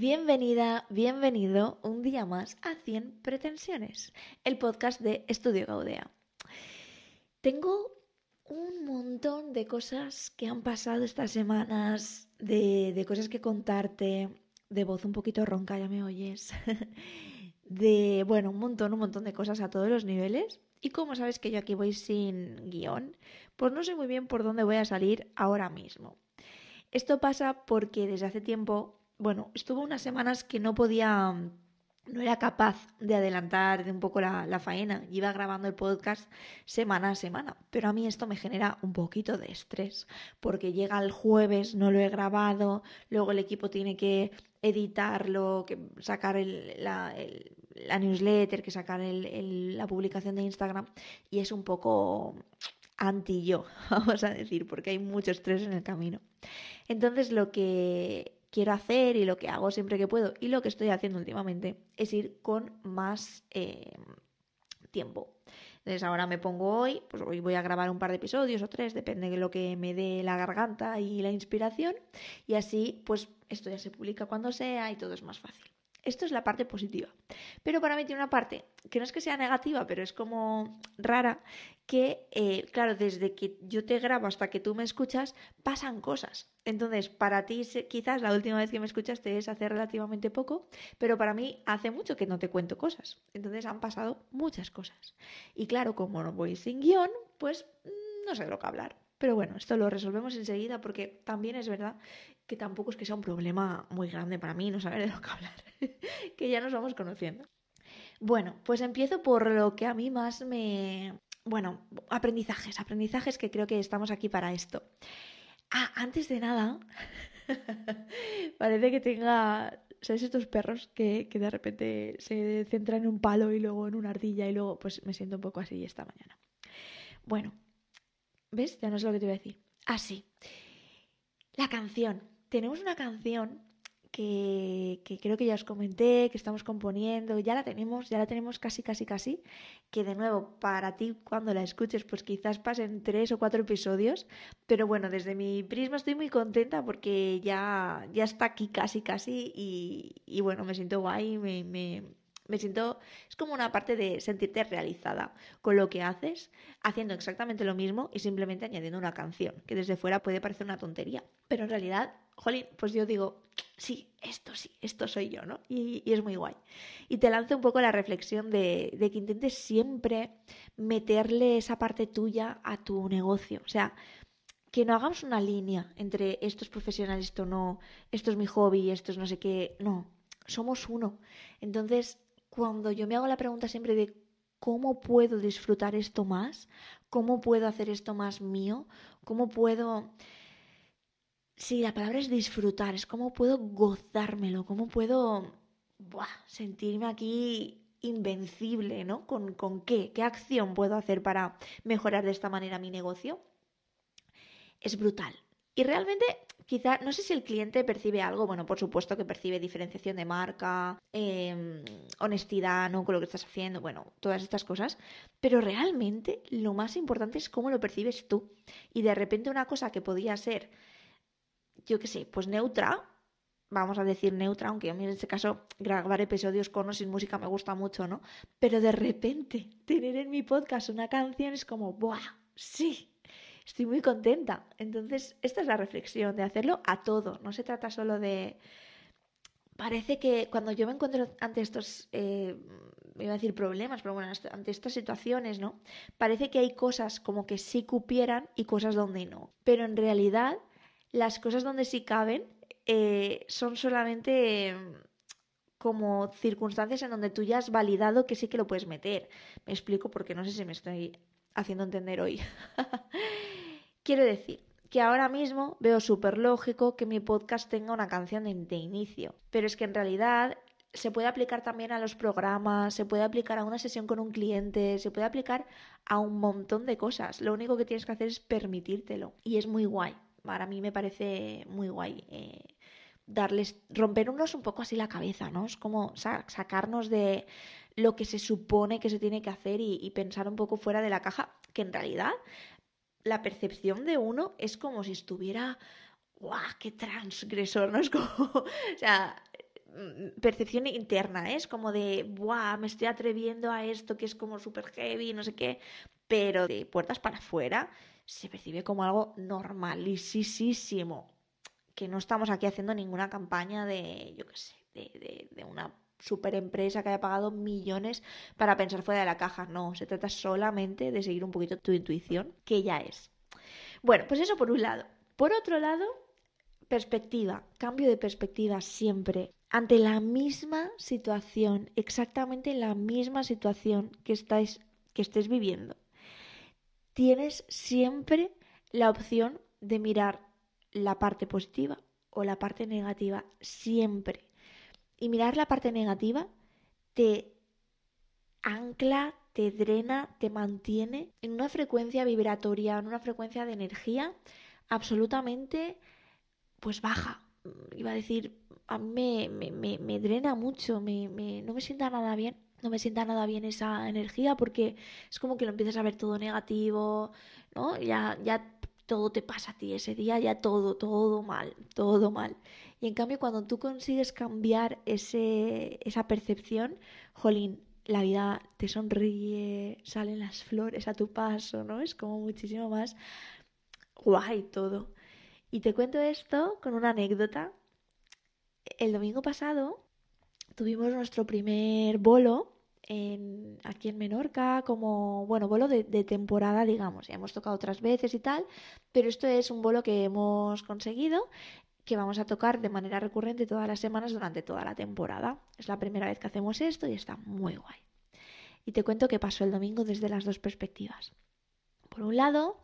Bienvenida, bienvenido un día más a 100 pretensiones, el podcast de Estudio Gaudea. Tengo un montón de cosas que han pasado estas semanas, de, de cosas que contarte, de voz un poquito ronca, ya me oyes, de, bueno, un montón, un montón de cosas a todos los niveles. Y como sabes que yo aquí voy sin guion, pues no sé muy bien por dónde voy a salir ahora mismo. Esto pasa porque desde hace tiempo, bueno, estuvo unas semanas que no podía, no era capaz de adelantar un poco la, faena. Iba grabando el podcast semana a semana, pero a mí esto me genera un poquito de estrés, porque llega el jueves, no lo he grabado, luego el equipo tiene que editarlo, que sacar la, el, la, newsletter, que sacar el, la publicación de Instagram y es un poco anti yo, vamos a decir, porque hay mucho estrés en el camino. Entonces lo que quiero hacer y lo que hago siempre que puedo y lo que estoy haciendo últimamente es ir con más eh, tiempo. Entonces ahora me pongo hoy, pues hoy voy a grabar un par de episodios o tres, depende de lo que me dé la garganta y la inspiración. Y así, pues esto ya se publica cuando sea y todo es más fácil. Esto es la parte positiva. Pero para mí tiene una parte que no es que sea negativa, pero es como rara, que, eh, claro, desde que yo te grabo hasta que tú me escuchas, pasan cosas. Entonces, para ti quizás la última vez que me escuchaste es hace relativamente poco, pero para mí hace mucho que no te cuento cosas. Entonces han pasado muchas cosas. Y claro, como no voy sin guion, pues mm, no sé de lo que hablar. Pero bueno, esto lo resolvemos enseguida porque también es verdad que tampoco es que sea un problema muy grande para mí no saber de lo que hablar, que ya nos vamos conociendo. Bueno, pues empiezo por lo que a mí más me... Bueno, aprendizajes, aprendizajes que creo que estamos aquí para esto. Ah, antes de nada, parece que tenga, ¿sabes estos perros que, que de repente se centran en un palo y luego en una ardilla y luego pues me siento un poco así esta mañana? Bueno, ¿ves? Ya no sé lo que te voy a decir. Ah, sí. La canción tenemos una canción que, que, creo que ya os comenté, que estamos componiendo, ya la tenemos, ya la tenemos casi, casi, casi, que de nuevo, para ti cuando la escuches, pues quizás pasen tres o cuatro episodios, pero bueno, desde mi prisma estoy muy contenta porque ya, ya está aquí casi, casi, y, y bueno, me siento guay, me, me, me siento, es como una parte de sentirte realizada con lo que haces, haciendo exactamente lo mismo y simplemente añadiendo una canción, que desde fuera puede parecer una tontería, pero en realidad, jolín, pues yo digo, sí, esto sí, esto soy yo, ¿no? Y, es muy guay. Y te lanzo un poco la reflexión de, de que intentes siempre meterle esa parte tuya a tu negocio, o sea, que no hagamos una línea entre esto es profesional, esto no, esto es mi hobby, esto es no sé qué, no, somos uno. Entonces, cuando yo me hago la pregunta siempre de cómo puedo disfrutar esto más, cómo puedo hacer esto más mío, cómo puedo... Sí, la palabra es disfrutar, es cómo puedo gozármelo, cómo puedo sentirme aquí invencible, ¿no? ¿Con, ¿Con qué? ¿Qué acción puedo hacer para mejorar de esta manera mi negocio? Es brutal. Y realmente quizá, no sé si el cliente percibe algo, bueno, por supuesto que percibe diferenciación de marca, eh, honestidad, ¿no? Con lo que estás haciendo, bueno, todas estas cosas, pero realmente lo más importante es cómo lo percibes tú. Y de repente una cosa que podía ser, yo qué sé, pues neutra, vamos a decir neutra, aunque a mí en este caso grabar episodios con o sin música me gusta mucho, ¿no? Pero de repente tener en mi podcast una canción es como, ¡buah! Sí, estoy muy contenta. Entonces, esta es la reflexión, de hacerlo a todo. No se trata solo de... Parece que cuando yo me encuentro ante estos, eh, iba a decir problemas, pero bueno, ante estas situaciones, ¿no? Parece que hay cosas como que sí cupieran y cosas donde no. Pero en realidad, las cosas donde sí caben eh, son solamente como circunstancias en donde tú ya has validado que sí que lo puedes meter. Me explico porque no sé si me estoy haciendo entender hoy. Quiero decir que ahora mismo veo súper lógico que mi podcast tenga una canción de inicio, pero es que en realidad se puede aplicar también a los programas, se puede aplicar a una sesión con un cliente, se puede aplicar a un montón de cosas. Lo único que tienes que hacer es permitírtelo. Y es muy guay. Para mí me parece muy guay. Eh, darles, rompernos un poco así la cabeza, ¿no? Es como sacarnos de lo que se supone que se tiene que hacer y, pensar un poco fuera de la caja, que en realidad la percepción de uno es como si estuviera, ¡guau! ¡Qué transgresor! ¿no? Es como, o sea, mm, percepción interna, ¿eh? es como de, ¡buah! Me estoy atreviendo a esto que es como súper heavy, no sé qué, pero de puertas para afuera se percibe como algo normalísimo. Que no estamos aquí haciendo ninguna campaña de, yo qué sé, de, de una super empresa que haya pagado millones para pensar fuera de la caja. No, se trata solamente de seguir un poquito tu intuición, que ya es. Bueno, pues eso por un lado. Por otro lado, perspectiva, cambio de perspectiva siempre. Ante la misma situación, exactamente la misma situación que, estáis, que estés viviendo, tienes siempre la opción de mirar la parte positiva o la parte negativa, siempre. Y mirar la parte negativa te ancla, te drena, te mantiene en una frecuencia vibratoria, en una frecuencia de energía absolutamente pues baja. Iba a decir, a mí me, drena mucho, me, no me sienta nada bien. No me sienta nada bien esa energía porque es como que lo empiezas a ver todo negativo, ¿no? Ya, ya todo te pasa a ti ese día, ya todo, todo mal, todo mal. Y en cambio, cuando tú consigues cambiar ese, esa percepción, jolín, la vida te sonríe, salen las flores a tu paso, ¿no? Es como muchísimo más guay todo. Y te cuento esto con una anécdota. El domingo pasado tuvimos nuestro primer bolo en, aquí en Menorca como, bueno, bolo de, de, temporada, digamos. Ya hemos tocado otras veces y tal, pero esto es un bolo que hemos conseguido que vamos a tocar de manera recurrente todas las semanas durante toda la temporada. Es la primera vez que hacemos esto y está muy guay. Y te cuento qué pasó el domingo desde las dos perspectivas. Por un lado,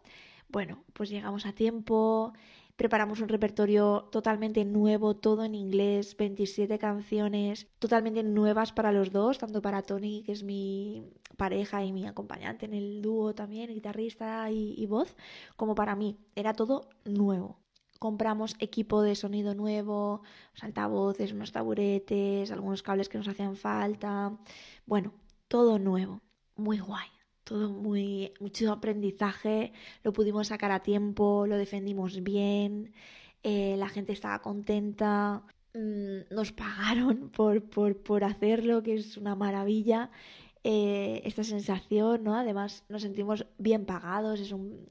bueno, pues llegamos a tiempo, preparamos un repertorio totalmente nuevo, todo en inglés, 27 canciones totalmente nuevas para los dos, tanto para Tony, que es mi pareja y mi acompañante en el dúo también, guitarrista y, voz, como para mí. Era todo nuevo compramos equipo de sonido nuevo, altavoces, unos taburetes, algunos cables que nos hacían falta. Bueno, todo nuevo, muy guay, todo muy mucho aprendizaje, lo pudimos sacar a tiempo, lo defendimos bien, eh, la gente estaba contenta, mm, nos pagaron por, por, por, hacerlo, que es una maravilla. Eh, esta sensación, ¿no? Además nos sentimos bien pagados, es un,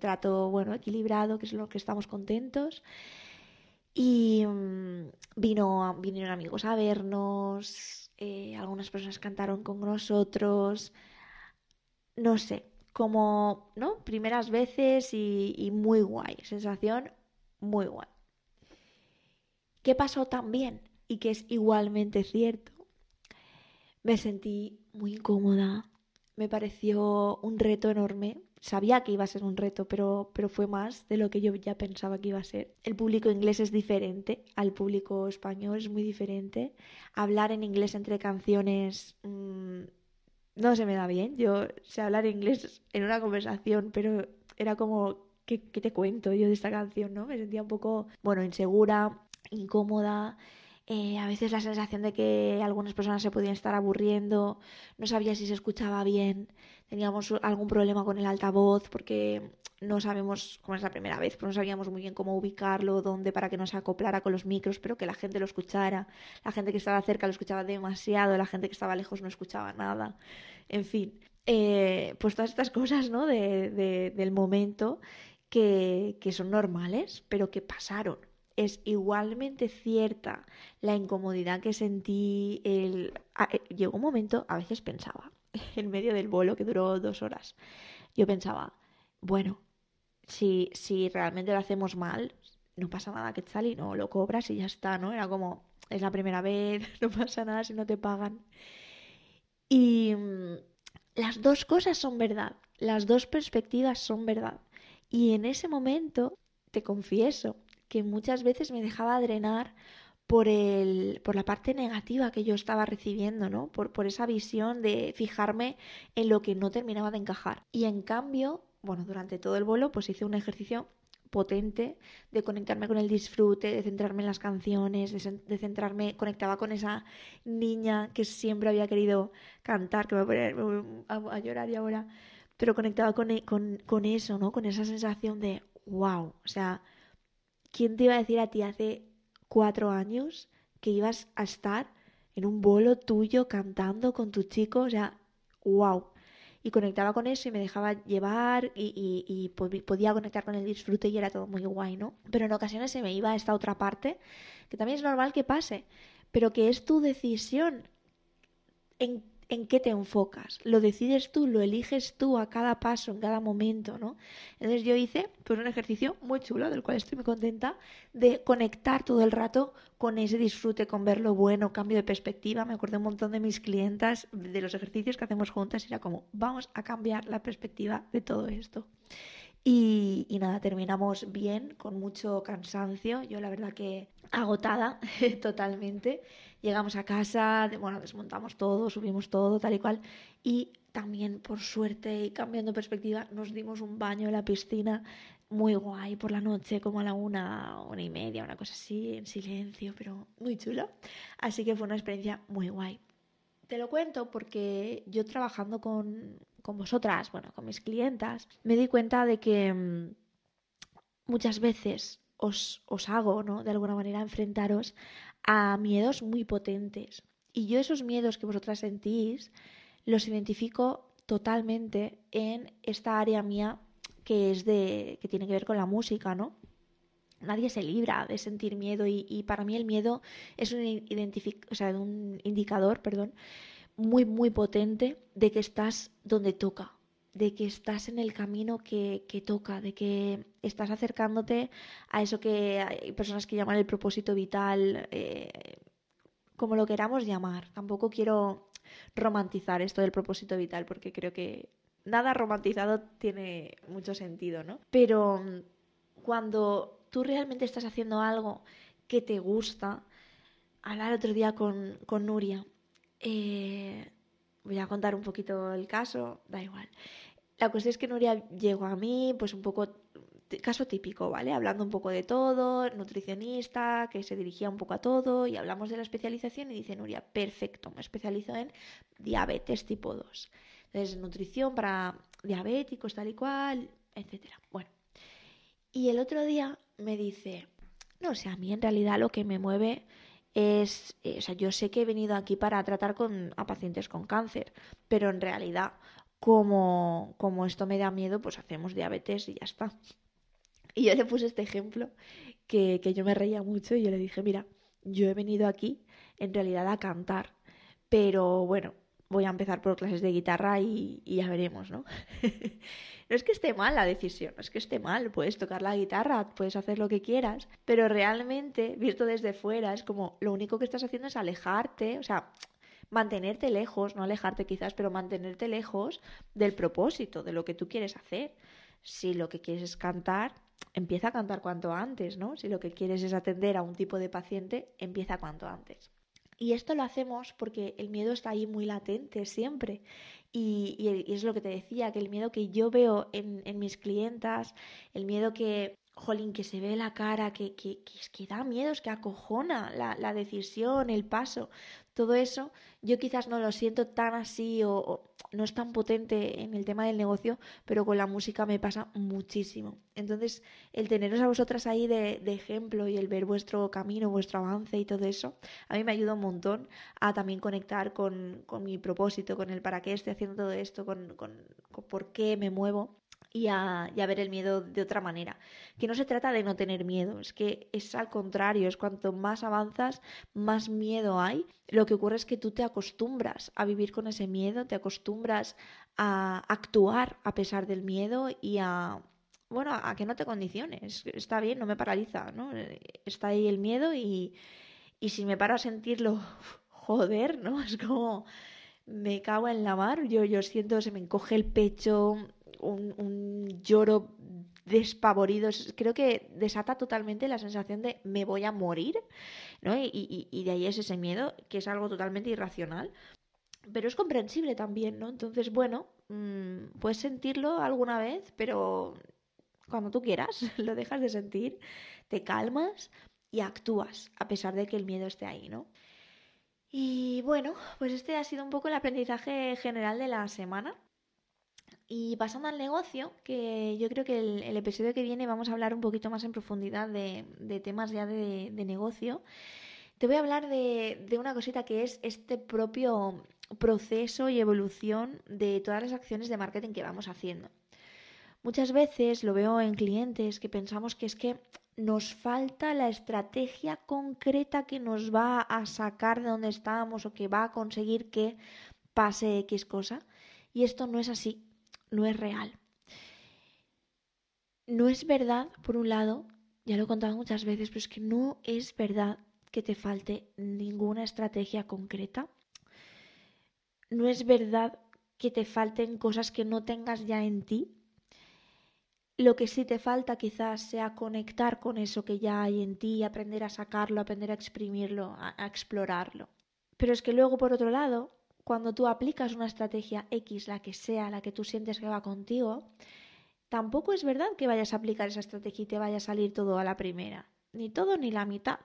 trato bueno, equilibrado, que es lo que estamos contentos. Y mm, vino, vinieron amigos a vernos, eh, algunas personas cantaron con nosotros, no sé, como, ¿no? Primeras veces y, muy guay, sensación muy guay. ¿Qué pasó también? Y que es igualmente cierto. Me sentí muy incómoda, me pareció un reto enorme sabía que iba a ser un reto, pero, pero fue más de lo que yo ya pensaba que iba a ser. El público inglés es diferente al público español, es muy diferente. Hablar en inglés entre canciones mm, no se me da bien. Yo sé hablar inglés en una conversación, pero era como, ¿qué, ¿qué, te cuento yo de esta canción? ¿no? Me sentía un poco, bueno, insegura, incómoda. Eh, a veces la sensación de que algunas personas se podían estar aburriendo, no sabía si se escuchaba bien, teníamos algún problema con el altavoz porque no sabemos, como es la primera vez, pero no sabíamos muy bien cómo ubicarlo, dónde para que no se acoplara con los micros, pero que la gente lo escuchara. La gente que estaba cerca lo escuchaba demasiado, la gente que estaba lejos no escuchaba nada. En fin, eh, pues todas estas cosas ¿no? de, del momento que, que son normales, pero que pasaron es igualmente cierta la incomodidad que sentí. El... Eh, llegó un momento, a veces pensaba, en medio del vuelo que duró dos horas, yo pensaba, bueno, si, si realmente lo hacemos mal, no pasa nada que tal y no lo cobras y ya está, ¿no? Era como, es la primera vez, no pasa nada si no te pagan. Y mm, las dos cosas son verdad, las dos perspectivas son verdad. Y en ese momento, te confieso, que muchas veces me dejaba drenar por, el, por la parte negativa que yo estaba recibiendo, ¿no? Por, por esa visión de fijarme en lo que no terminaba de encajar. Y en cambio, bueno, durante todo el vuelo, pues hice un ejercicio potente de conectarme con el disfrute, de centrarme en las canciones, de, centrarme, conectaba con esa niña que siempre había querido cantar, que me voy a poner a, llorar y ahora, pero conectaba con, con, con eso, ¿no? Con esa sensación de, wow, o sea, ¿Quién te iba a decir a ti hace cuatro años que ibas a estar en un bolo tuyo cantando con tu chico, o sea, wow. Y conectaba con eso y me dejaba llevar y, podía conectar con el disfrute y era todo muy guay, ¿no? Pero en ocasiones se me iba a esta otra parte, que también es normal que pase, pero que es tu decisión en en qué te enfocas. Lo decides tú, lo eliges tú a cada paso, en cada momento, ¿no? Entonces yo hice pues un ejercicio muy chulo, del cual estoy muy contenta, de conectar todo el rato con ese disfrute, con ver lo bueno, cambio de perspectiva. Me acuerdo un montón de mis clientas, de los ejercicios que hacemos juntas, y era como, vamos a cambiar la perspectiva de todo esto. Y, y, nada, terminamos bien, con mucho cansancio. Yo la verdad que agotada totalmente. Llegamos a casa, bueno, desmontamos todo, subimos todo, tal y cual. Y también, por suerte y cambiando perspectiva, nos dimos un baño en la piscina muy guay por la noche, como a la una, una y media, una cosa así, en silencio, pero muy chulo. Así que fue una experiencia muy guay. Te lo cuento porque yo trabajando con, con vosotras, bueno, con mis clientas, me di cuenta de que mm, muchas veces os, os hago, ¿no? De alguna manera, enfrentaros a miedos muy potentes. Y yo esos miedos que vosotras sentís los identifico totalmente en esta área mía que es de que tiene que ver con la música, ¿no? Nadie se libra de sentir miedo y, para mí el miedo es un, sea, un indicador, perdón, muy muy potente de que estás donde toca, de que estás en el camino que, toca, de que estás acercándote a eso que hay personas que llaman el propósito vital, eh, como lo queramos llamar. Tampoco quiero romantizar esto del propósito vital porque creo que nada romantizado tiene mucho sentido, ¿no? Pero mm, cuando tú realmente estás haciendo algo que te gusta, hablar otro día con, con Nuria, eh, voy a contar un poquito el caso, da igual. La cuestión es que Nuria llegó a mí, pues un poco, caso típico, ¿vale? Hablando un poco de todo, nutricionista, que se dirigía un poco a todo, y hablamos de la especialización y dice Nuria, perfecto, me especializo en diabetes tipo 2. Entonces, nutrición para diabéticos, tal y cual, etcétera. Bueno, y el otro día me dice, no sé, a mí en realidad lo que me mueve es, eh, o sea, yo sé que he venido aquí para tratar con, a pacientes con cáncer, pero en realidad como, como esto me da miedo, pues hacemos diabetes y ya está. Y yo le puse este ejemplo que, que yo me reía mucho y yo le dije, mira, yo he venido aquí en realidad a cantar, pero bueno, voy a empezar por clases de guitarra y, y ya veremos, ¿no? no es que esté mal la decisión, no es que esté mal, puedes tocar la guitarra, puedes hacer lo que quieras, pero realmente, visto desde fuera, es como lo único que estás haciendo es alejarte, o sea, mantenerte lejos, no alejarte quizás, pero mantenerte lejos del propósito, de lo que tú quieres hacer. Si lo que quieres es cantar, empieza a cantar cuanto antes, ¿no? Si lo que quieres es atender a un tipo de paciente, empieza cuanto antes. Y esto lo hacemos porque el miedo está ahí muy latente siempre. Y, es lo que te decía, que el miedo que yo veo en, en mis clientas, el miedo que, jolín, que se ve la cara, que, que, que, da miedo, es que acojona la, la, decisión, el paso, todo eso, yo quizás no lo siento tan así o, no es tan potente en el tema del negocio, pero con la música me pasa muchísimo. Entonces, el teneros a vosotras ahí de, de ejemplo y el ver vuestro camino, vuestro avance y todo eso, a mí me ayuda un montón a también conectar con, con mi propósito, con el para qué estoy haciendo todo esto, con, con por qué me muevo y a, ver el miedo de otra manera. Que no se trata de no tener miedo, es que es al contrario, es cuanto más avanzas, más miedo hay. Lo que ocurre es que tú te acostumbras a vivir con ese miedo, te acostumbras a actuar a pesar del miedo y a, bueno, a que no te condiciones. Está bien, no me paraliza, ¿no? Está ahí el miedo y, y si me paro a sentirlo, joder, ¿no? Es como me cago en la mar, yo, yo siento, se me encoge el pecho, un, lloro despavorido. Creo que desata totalmente la sensación de me voy a morir, ¿no? Y, y, de ahí es ese miedo, que es algo totalmente irracional. Pero es comprensible también, ¿no? Entonces, bueno, mm, puedes sentirlo alguna vez, pero cuando tú quieras, lo dejas de sentir, te calmas y actúas, a pesar de que el miedo esté ahí, ¿no? Y bueno, pues este ha sido un poco el aprendizaje general de la semana. Y pasando al negocio, que yo creo que el, episodio que viene vamos a hablar un poquito más en profundidad de, temas ya de, negocio. te voy a hablar de, una cosita que es este propio proceso y evolución de todas las acciones de marketing que vamos haciendo. Muchas veces lo veo en clientes que pensamos que es que nos falta la estrategia concreta que nos va a sacar de donde estamos o que va a conseguir que pase X cosa. Y esto no es así, no es real. No es verdad, por un lado, ya lo he contado muchas veces, pero es que no es verdad que te falte ninguna estrategia concreta. No es verdad que te falten cosas que no tengas ya en ti lo que sí te falta quizás sea conectar con eso que ya hay en ti, aprender a sacarlo, aprender a exprimirlo, a, explorarlo. Pero es que luego, por otro lado, cuando tú aplicas una estrategia X, la que sea, la que tú sientes que va contigo, tampoco es verdad que vayas a aplicar esa estrategia y te vaya a salir todo a la primera. Ni todo ni la mitad.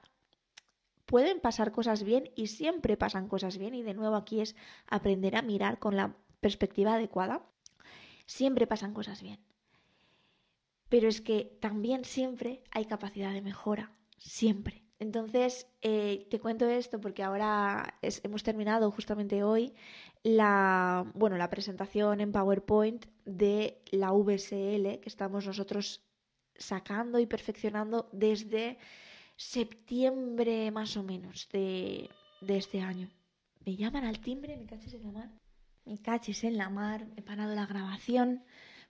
Pueden pasar cosas bien y siempre pasan cosas bien y de nuevo aquí es aprender a mirar con la perspectiva adecuada. Siempre pasan cosas bien pero es que también siempre hay capacidad de mejora, siempre. Entonces, eh, te cuento esto porque ahora hemos terminado justamente hoy la, bueno, la presentación en PowerPoint de la VSL que estamos nosotros sacando y perfeccionando desde septiembre más o menos de, de este año. Me llaman al timbre, me cachis en la mar. Me cachis en la mar, he parado la grabación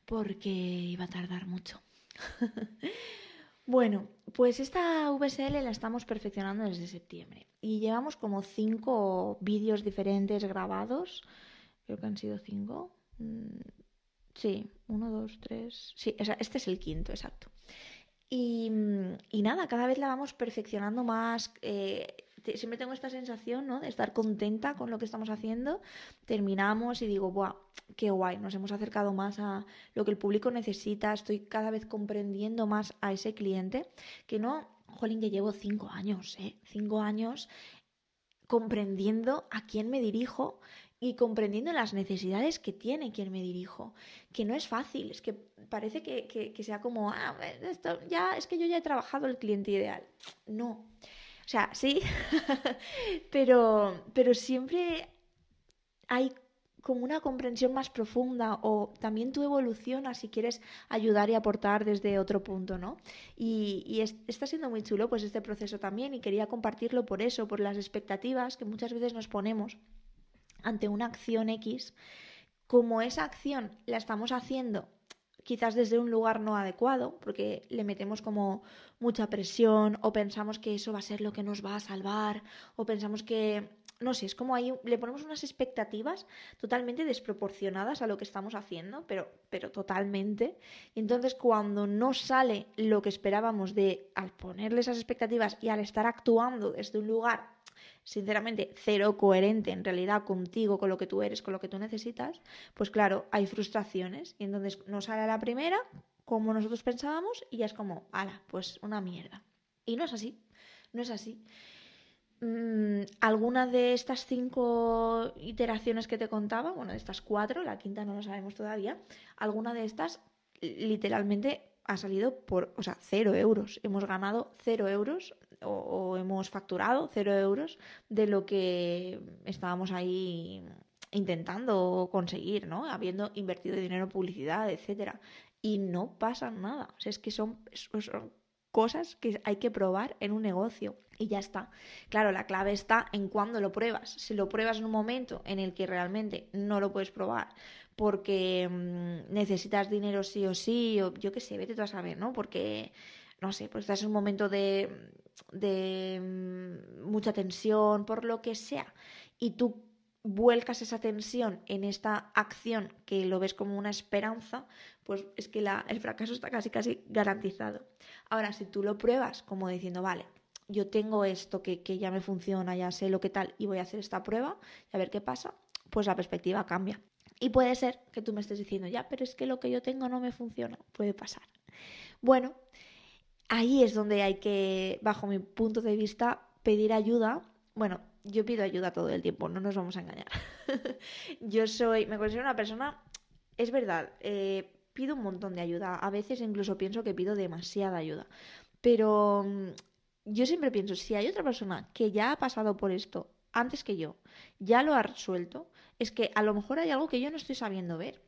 porque iba a tardar mucho. bueno, pues esta VSL la estamos perfeccionando desde septiembre y llevamos como cinco vídeos diferentes grabados. Creo que han sido cinco. Mm, sí, uno, dos, tres. Sí, este es el quinto, exacto. Y, nada, cada vez la vamos perfeccionando más. Eh, siempre tengo esta sensación, ¿no? De estar contenta con lo que estamos haciendo. Terminamos y digo, ¡buah! ¡Qué guay! Nos hemos acercado más a lo que el público necesita. Estoy cada vez comprendiendo más a ese cliente. Que no, jolín, que llevo cinco años, ¿eh? Cinco años comprendiendo a quién me dirijo y comprendiendo las necesidades que tiene quien me dirijo. Que no es fácil, es que parece que, que sea como, ah, esto ya, es que yo ya he trabajado el cliente ideal. No. O sea, sí, pero, pero siempre hay como una comprensión más profunda o también tu evolución si quieres ayudar y aportar desde otro punto, ¿no? Y, está siendo muy chulo pues este proceso también y quería compartirlo por eso, por las expectativas que muchas veces nos ponemos ante una acción X, como esa acción la estamos haciendo quizás desde un lugar no adecuado, porque le metemos como mucha presión o pensamos que eso va a ser lo que nos va a salvar o pensamos que, no sé, es como ahí le ponemos unas expectativas totalmente desproporcionadas a lo que estamos haciendo, pero, pero totalmente. Y entonces cuando no sale lo que esperábamos de al ponerle esas expectativas y al estar actuando desde un lugar sinceramente cero coherente en realidad contigo, con lo que tú eres, con lo que tú necesitas, pues claro, hay frustraciones y entonces no sale la primera como nosotros pensábamos y ya es como, ala, pues una mierda. Y no es así, no es así. Mm, alguna de estas cinco iteraciones que te contaba, bueno, de estas cuatro, la quinta no lo sabemos todavía, alguna de estas literalmente ha salido por, o sea, cero euros. Hemos ganado cero euros o, hemos facturado cero euros de lo que estábamos ahí intentando conseguir, ¿no? Habiendo invertido dinero en publicidad, etcétera. Y no pasa nada. O sea, es que son, son cosas que hay que probar en un negocio y ya está. Claro, la clave está en cuándo lo pruebas. Si lo pruebas en un momento en el que realmente no lo puedes probar porque mm, necesitas dinero sí o sí, o yo qué sé, vete tú a saber, ¿no? Porque, no sé, pues estás en un momento de, de mm, mucha tensión, por lo que sea, y tú vuelcas esa tensión en esta acción que lo ves como una esperanza, pues es que la, el fracaso está casi casi garantizado. Ahora, si tú lo pruebas como diciendo, vale, yo tengo esto que, que ya me funciona, ya sé lo que tal, y voy a hacer esta prueba y a ver qué pasa, pues la perspectiva cambia. Y puede ser que tú me estés diciendo, ya, pero es que lo que yo tengo no me funciona. Puede pasar. Bueno, ahí es donde hay que, bajo mi punto de vista, pedir ayuda. Bueno, yo pido ayuda todo el tiempo, no nos vamos a engañar. yo soy, me considero una persona, es verdad, eh, pido un montón de ayuda. A veces incluso pienso que pido demasiada ayuda. Pero mm, yo siempre pienso, si hay otra persona que ya ha pasado por esto antes que yo, ya lo ha resuelto, es que a lo mejor hay algo que yo no estoy sabiendo ver.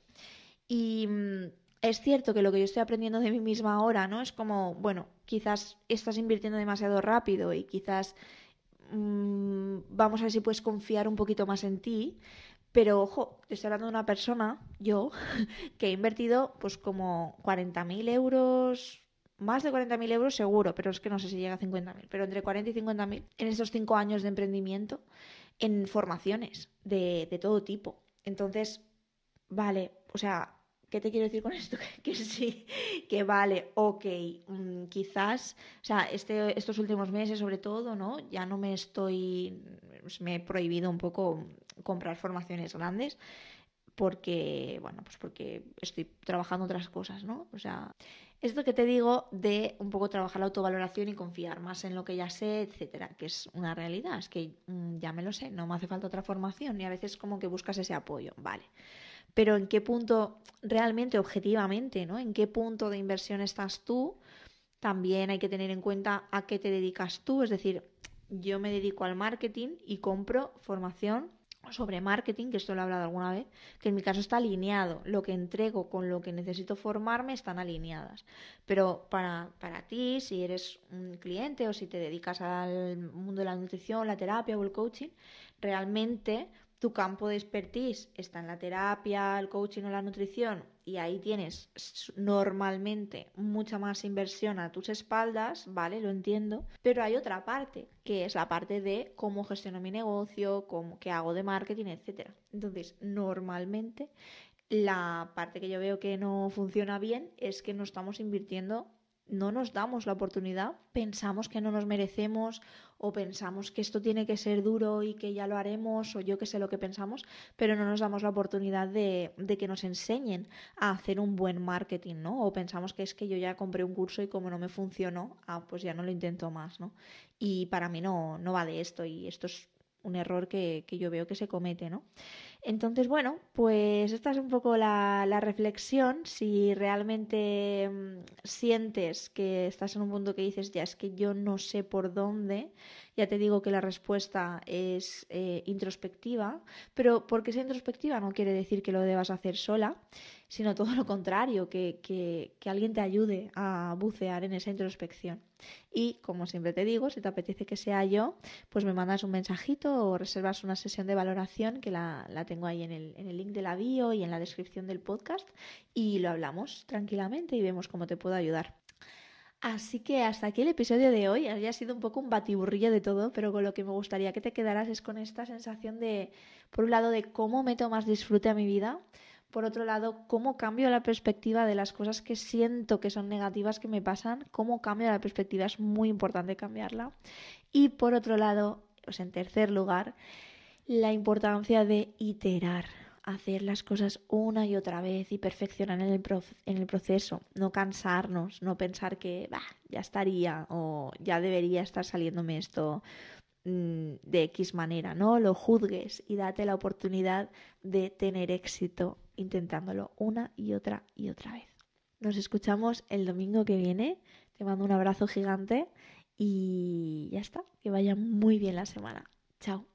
Y mm, es cierto que lo que yo estoy aprendiendo de mí misma ahora, ¿no? Es como, bueno, quizás estás invirtiendo demasiado rápido y quizás mm, vamos a ver si puedes confiar un poquito más en ti. Pero ojo, te estoy hablando de una persona, yo, que he invertido pues como 40.000 euros, más de 40.000 euros seguro, pero es que no sé si llega a 50.000, pero entre 40 y 50.000 en estos cinco años de emprendimiento en formaciones de, de todo tipo. Entonces, vale, o sea, ¿Qué te quiero decir con esto? Que, sí, que vale, ok, mm, quizás, o sea, este, estos últimos meses sobre todo, ¿no? Ya no me estoy, pues me he prohibido un poco comprar formaciones grandes porque, bueno, pues porque estoy trabajando otras cosas, ¿no? O sea, esto que te digo de un poco trabajar la autovaloración y confiar más en lo que ya sé, etcétera, que es una realidad, es que mm, ya me lo sé, no me hace falta otra formación y a veces como que buscas ese apoyo, vale pero en qué punto realmente, objetivamente, ¿no? En qué punto de inversión estás tú, también hay que tener en cuenta a qué te dedicas tú, es decir, yo me dedico al marketing y compro formación sobre marketing, que esto lo he hablado alguna vez, que en mi caso está alineado. Lo que entrego con lo que necesito formarme están alineadas. Pero para, para ti, si eres un cliente o si te dedicas al mundo de la nutrición, la terapia o el coaching, realmente tu campo de expertise está en la terapia, el coaching o la nutrición y ahí tienes normalmente mucha más inversión a tus espaldas, ¿vale? Lo entiendo, pero hay otra parte, que es la parte de cómo gestiono mi negocio, cómo, qué hago de marketing, etc. Entonces, normalmente la parte que yo veo que no funciona bien es que no estamos invirtiendo no nos damos la oportunidad, pensamos que no nos merecemos o pensamos que esto tiene que ser duro y que ya lo haremos o yo que sé lo que pensamos, pero no nos damos la oportunidad de, de, que nos enseñen a hacer un buen marketing, ¿no? O pensamos que es que yo ya compré un curso y como no me funcionó, ah, pues ya no lo intento más, ¿no? Y para mí no, no va de esto y esto es un error que, que yo veo que se comete, ¿no? Entonces, bueno, pues esta es un poco la, reflexión. Si realmente mm, sientes que estás en un punto que dices, ya es que yo no sé por dónde, ya te digo que la respuesta es eh, introspectiva, pero porque sea introspectiva no quiere decir que lo debas hacer sola sino todo lo contrario, que, que, alguien te ayude a bucear en esa introspección. Y como siempre te digo, si te apetece que sea yo, pues me mandas un mensajito o reservas una sesión de valoración que la, la tengo ahí en el, en el link de la bio y en la descripción del podcast y lo hablamos tranquilamente y vemos cómo te puedo ayudar. Así que hasta aquí el episodio de hoy. Había sido un poco un batiburrillo de todo, pero con lo que me gustaría que te quedaras es con esta sensación de, por un lado, de cómo meto más disfrute a mi vida, por otro lado, cómo cambio la perspectiva de las cosas que siento que son negativas que me pasan, cómo cambio la perspectiva, es muy importante cambiarla. Y por otro lado, pues en tercer lugar, la importancia de iterar, hacer las cosas una y otra vez y perfeccionar en el, en el proceso, no cansarnos, no pensar que ya estaría o ya debería estar saliéndome esto mm, de X manera, no lo juzgues y date la oportunidad de tener éxito intentándolo una y otra y otra vez. Nos escuchamos el domingo que viene. Te mando un abrazo gigante y ya está. Que vaya muy bien la semana. Chao.